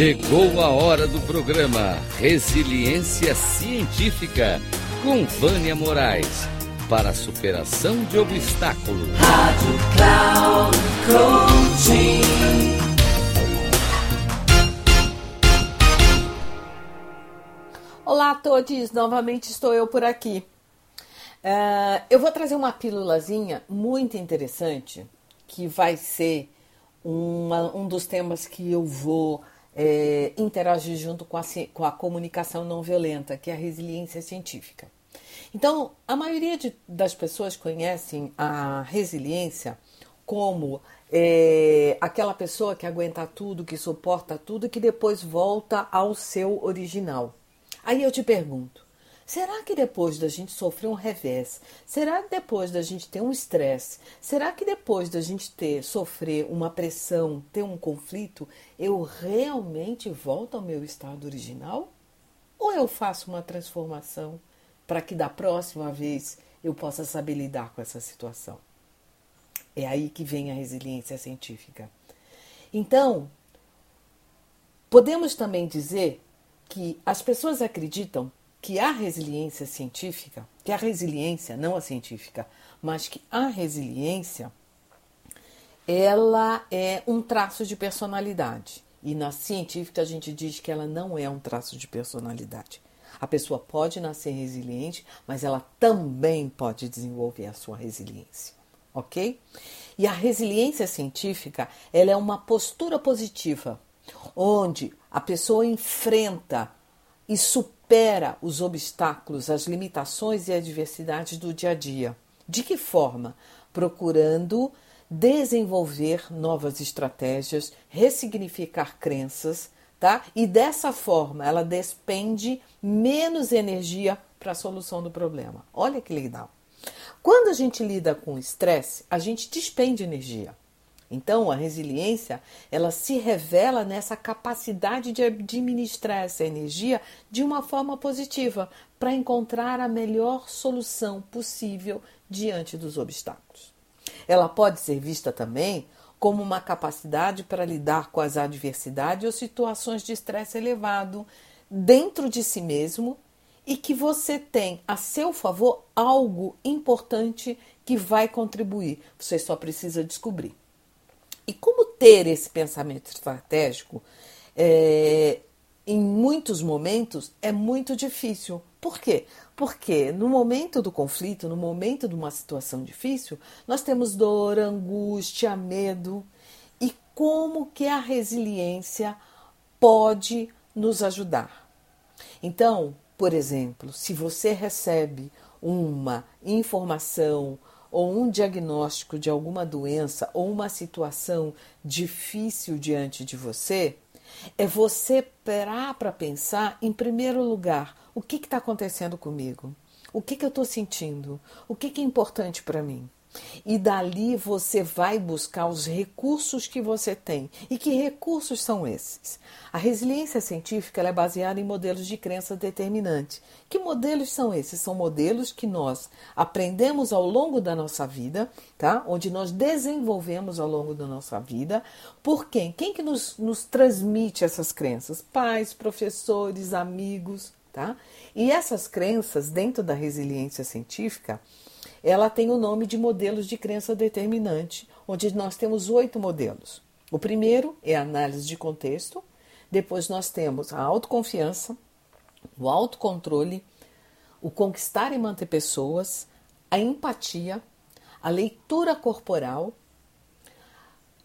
Chegou a hora do programa Resiliência Científica com Vânia Moraes para a superação de obstáculos. Rádio Cloud Coaching. Olá a todos, novamente estou eu por aqui. Uh, eu vou trazer uma pílulazinha muito interessante que vai ser uma, um dos temas que eu vou é, interagir junto com a, com a comunicação não violenta, que é a resiliência científica. Então, a maioria de, das pessoas conhecem a resiliência como é, aquela pessoa que aguenta tudo, que suporta tudo, que depois volta ao seu original. Aí eu te pergunto: será que depois da gente sofrer um revés, será que depois da gente ter um estresse, será que depois da gente ter sofrer uma pressão, ter um conflito, eu realmente volto ao meu estado original? Ou eu faço uma transformação para que da próxima vez eu possa saber lidar com essa situação? É aí que vem a resiliência científica. Então, podemos também dizer que as pessoas acreditam que a resiliência científica, que a resiliência, não a científica, mas que a resiliência, ela é um traço de personalidade. E na científica a gente diz que ela não é um traço de personalidade. A pessoa pode nascer resiliente, mas ela também pode desenvolver a sua resiliência, ok? E a resiliência científica, ela é uma postura positiva onde a pessoa enfrenta e supera os obstáculos, as limitações e adversidades do dia a dia. De que forma? Procurando desenvolver novas estratégias, ressignificar crenças, tá? E dessa forma ela despende menos energia para a solução do problema. Olha que legal. Quando a gente lida com estresse, a gente despende energia. Então, a resiliência, ela se revela nessa capacidade de administrar essa energia de uma forma positiva, para encontrar a melhor solução possível diante dos obstáculos. Ela pode ser vista também como uma capacidade para lidar com as adversidades ou situações de estresse elevado dentro de si mesmo e que você tem a seu favor algo importante que vai contribuir. Você só precisa descobrir. E como ter esse pensamento estratégico é, em muitos momentos é muito difícil. Por quê? Porque no momento do conflito, no momento de uma situação difícil, nós temos dor, angústia, medo. E como que a resiliência pode nos ajudar? Então, por exemplo, se você recebe uma informação, ou um diagnóstico de alguma doença ou uma situação difícil diante de você, é você parar para pensar, em primeiro lugar, o que está acontecendo comigo? O que, que eu estou sentindo? O que, que é importante para mim? E dali você vai buscar os recursos que você tem. E que recursos são esses? A resiliência científica é baseada em modelos de crença determinante. Que modelos são esses? São modelos que nós aprendemos ao longo da nossa vida, tá? Onde nós desenvolvemos ao longo da nossa vida. Por quem? Quem que nos, nos transmite essas crenças? Pais, professores, amigos, tá? E essas crenças dentro da resiliência científica ela tem o nome de modelos de crença determinante, onde nós temos oito modelos. O primeiro é a análise de contexto, depois nós temos a autoconfiança, o autocontrole, o conquistar e manter pessoas, a empatia, a leitura corporal,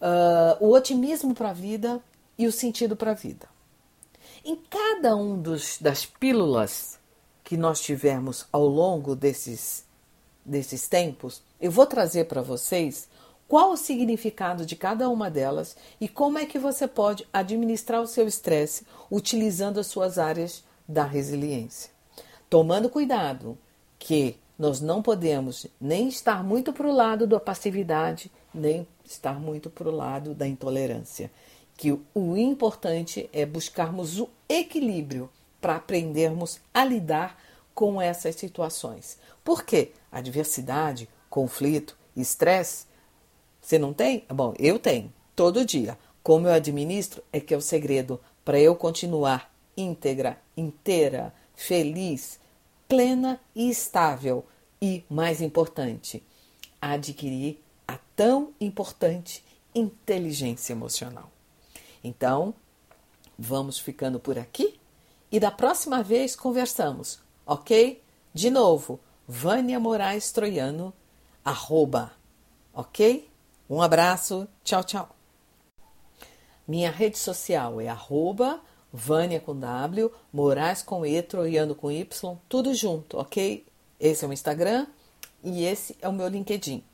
uh, o otimismo para a vida e o sentido para a vida. Em cada um dos, das pílulas que nós tivemos ao longo desses desses tempos, eu vou trazer para vocês qual o significado de cada uma delas e como é que você pode administrar o seu estresse utilizando as suas áreas da resiliência. Tomando cuidado que nós não podemos nem estar muito para o lado da passividade, nem estar muito para o lado da intolerância. Que o importante é buscarmos o equilíbrio para aprendermos a lidar com essas situações. Por quê? Adversidade, conflito, estresse. Você não tem? Bom, eu tenho, todo dia. Como eu administro é que é o segredo para eu continuar íntegra, inteira, feliz, plena e estável e, mais importante, adquirir a tão importante inteligência emocional. Então, vamos ficando por aqui e da próxima vez conversamos, ok? De novo, Vânia Moraes Troiano, arroba, ok? Um abraço, tchau, tchau. Minha rede social é arroba Vânia com W, Moraes com E, Troiano com Y, tudo junto, ok? Esse é o Instagram e esse é o meu LinkedIn.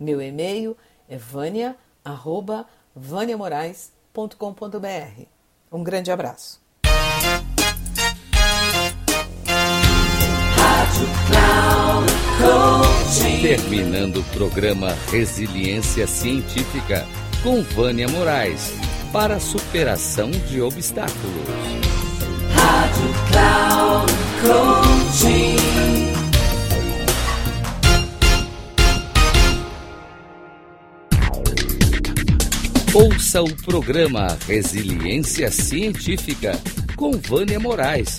Meu e-mail é vânia, arroba, vaniamorais.com.br. Um grande abraço. Terminando o programa Resiliência Científica com Vânia Moraes para a superação de obstáculos. Rádio Cloud Coaching. Ouça o programa Resiliência Científica com Vânia Moraes,